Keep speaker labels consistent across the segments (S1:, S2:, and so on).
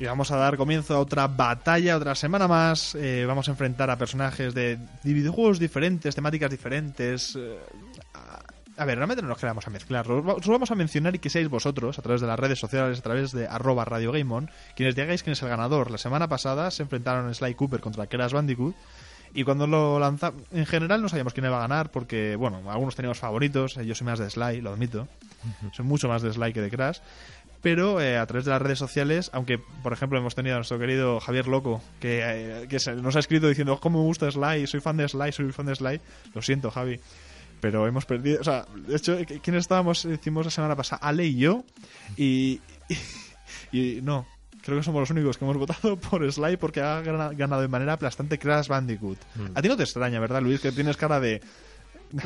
S1: Y vamos a dar comienzo a otra batalla, otra semana más. Eh, vamos a enfrentar a personajes de videojuegos diferentes, temáticas diferentes. eh, a, a ver, realmente no nos quedamos a mezclar. Os va- os vamos a mencionar y que seáis vosotros, a través de las redes sociales, a través de arroba Radio Game On, quienes digáis quién es el ganador. La semana pasada se enfrentaron Sly Cooper contra Crash Bandicoot. Y cuando lo lanzamos, en general no sabíamos quién iba a ganar porque, bueno, algunos teníamos favoritos. Yo soy más de Sly, lo admito. Soy mucho más de Sly que de Crash. Pero eh, a través de las redes sociales, aunque por ejemplo hemos tenido a nuestro querido Javier Loco, que, eh, que nos ha escrito diciendo, "Oh, ¿cómo me gusta Sly? Soy fan de Sly, soy fan de Sly. Lo siento, Javi. Pero hemos perdido. O sea, de hecho, ¿qui- ¿quiénes estábamos? Hicimos la semana pasada, Ale y yo. Y. Y, no, creo que somos los únicos que hemos votado por Sly porque ha gana- ganado de manera aplastante Crash Bandicoot. A ti no te extraña, ¿verdad, Luis? Que tienes cara de.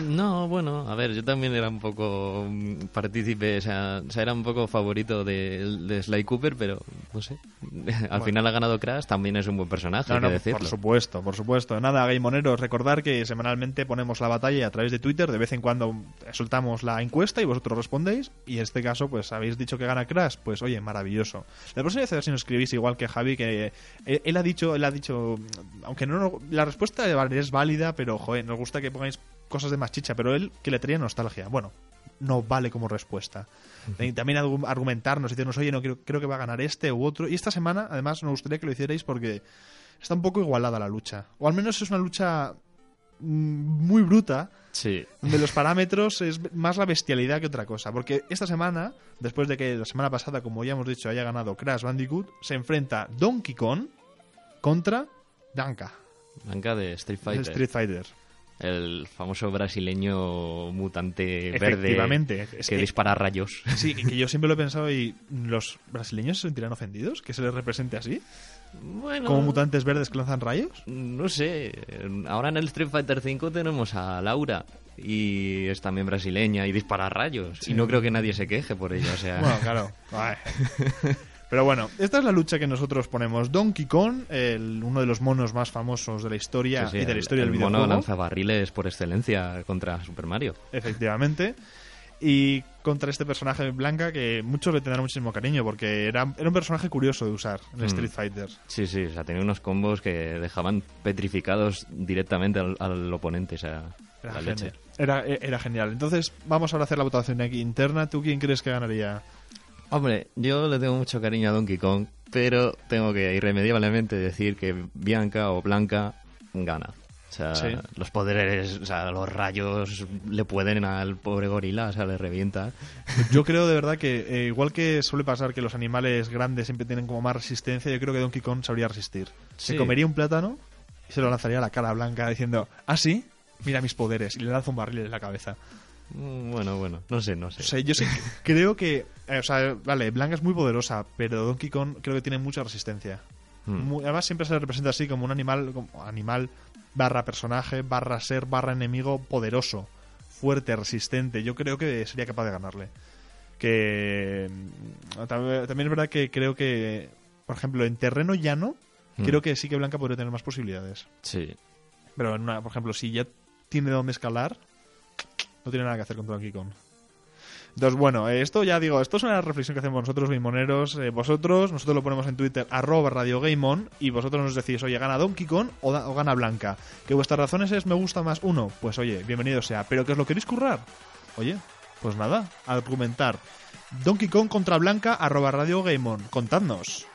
S2: No, bueno, a ver, yo también era un poco mm, partícipe, o sea, o sea, era un poco favorito de, de Sly Cooper, pero no sé. Al final ha ganado Crash, también es un buen personaje,
S1: No,
S2: hay que decirlo.
S1: por supuesto, por supuesto. Nada, Gaimoneros, recordar que semanalmente ponemos la batalla a través de Twitter de vez en cuando soltamos la encuesta y vosotros respondéis. Y en este caso, pues habéis dicho que gana Crash, pues oye, maravilloso. La próxima vez a ver si nos escribís igual que Javi, que él, él ha dicho, él ha dicho, aunque no la respuesta es válida, pero joder, nos gusta que pongáis cosas de más chicha, pero él que le traía nostalgia. Bueno, no vale como respuesta. Y también argu- argumentarnos y decirnos, oye, no creo, creo que va a ganar este u otro. Y esta semana, además, nos gustaría que lo hicierais porque está un poco igualada la lucha. O al menos es una lucha mm, muy bruta,
S2: Sí,
S1: donde los parámetros es más la bestialidad que otra cosa. Porque esta semana, después de que la semana pasada, como ya hemos dicho, haya ganado Crash Bandicoot, se enfrenta Donkey Kong contra Danka,
S2: Blanca de Street Fighter.
S1: Street Fighter.
S2: El famoso brasileño mutante verde
S1: Efectivamente. Es
S2: que
S1: que-
S2: dispara rayos.
S1: Sí, que yo siempre lo he pensado y los brasileños se sentirán ofendidos que se les represente así,
S2: Bueno,
S1: como mutantes verdes que lanzan rayos.
S2: no sé. Ahora en el Street Fighter V tenemos a Laura y es también brasileña y dispara rayos. Y no creo que nadie se queje por ello. O sea,
S1: Bueno, claro. Pero bueno, esta es la lucha que nosotros ponemos. Donkey Kong, el- uno de los monos más famosos de la historia
S2: sí, sí,
S1: y de la
S2: el-
S1: historia del
S2: el mono
S1: videojuego.
S2: lanzabarriles por excelencia contra Super Mario.
S1: Efectivamente. Y contra este personaje Blanca que muchos le tendrán muchísimo cariño porque era, era un personaje curioso de usar en
S2: Mm.
S1: Street Fighter.
S2: Sí, sí, o sea, tenía unos combos que dejaban petrificados directamente al, al oponente, o sea,
S1: Era
S2: la leche.
S1: Era, era genial. Entonces, vamos ahora a hacer la votación aquí interna. ¿Tú quién crees que ganaría?
S2: Hombre, yo le tengo mucho cariño a Donkey Kong, pero tengo que irremediablemente decir que Bianca o Blanca gana. O sea,
S1: Sí.
S2: los poderes, o sea, los rayos le pueden al pobre gorila, o sea, le revienta.
S1: Yo creo de verdad que, eh, igual que suele pasar que los animales grandes siempre tienen como más resistencia, yo creo que Donkey Kong sabría resistir. Se comería un plátano y se lo lanzaría a la cara blanca diciendo, ah, sí, mira mis poderes, y le lanza un barril en la cabeza.
S2: Mm, Bueno, bueno, no sé, no sé.
S1: O sea, yo que- creo que, eh, o sea, vale, Blanca es muy poderosa, pero Donkey Kong creo que tiene mucha resistencia.
S2: Mm.
S1: Muy- además siempre se le representa así como un animal, como animal barra personaje, barra ser, barra enemigo poderoso, fuerte, resistente. Yo creo que sería capaz de ganarle. Que mm, también, es verdad que creo que, por ejemplo, en terreno llano,
S2: Mm.
S1: creo que sí que Blanca podría tener más posibilidades.
S2: Sí.
S1: Pero en una, por ejemplo, si ya tiene dónde escalar, no tiene nada que hacer con Donkey Kong. Entonces, bueno, eh, esto ya digo, esto es una reflexión que hacemos nosotros, Gameoneros. Eh, vosotros, nosotros lo ponemos en Twitter, arroba Radio Game y vosotros nos decís, oye, ¿gana Donkey Kong o, da- o gana Blanca? Que vuestras razones es me gusta más uno, pues oye, bienvenido sea. ¿Pero que os lo queréis currar? Oye, pues nada, a argumentar. Donkey Kong contra Blanca, arroba Radio Game On. Contadnos.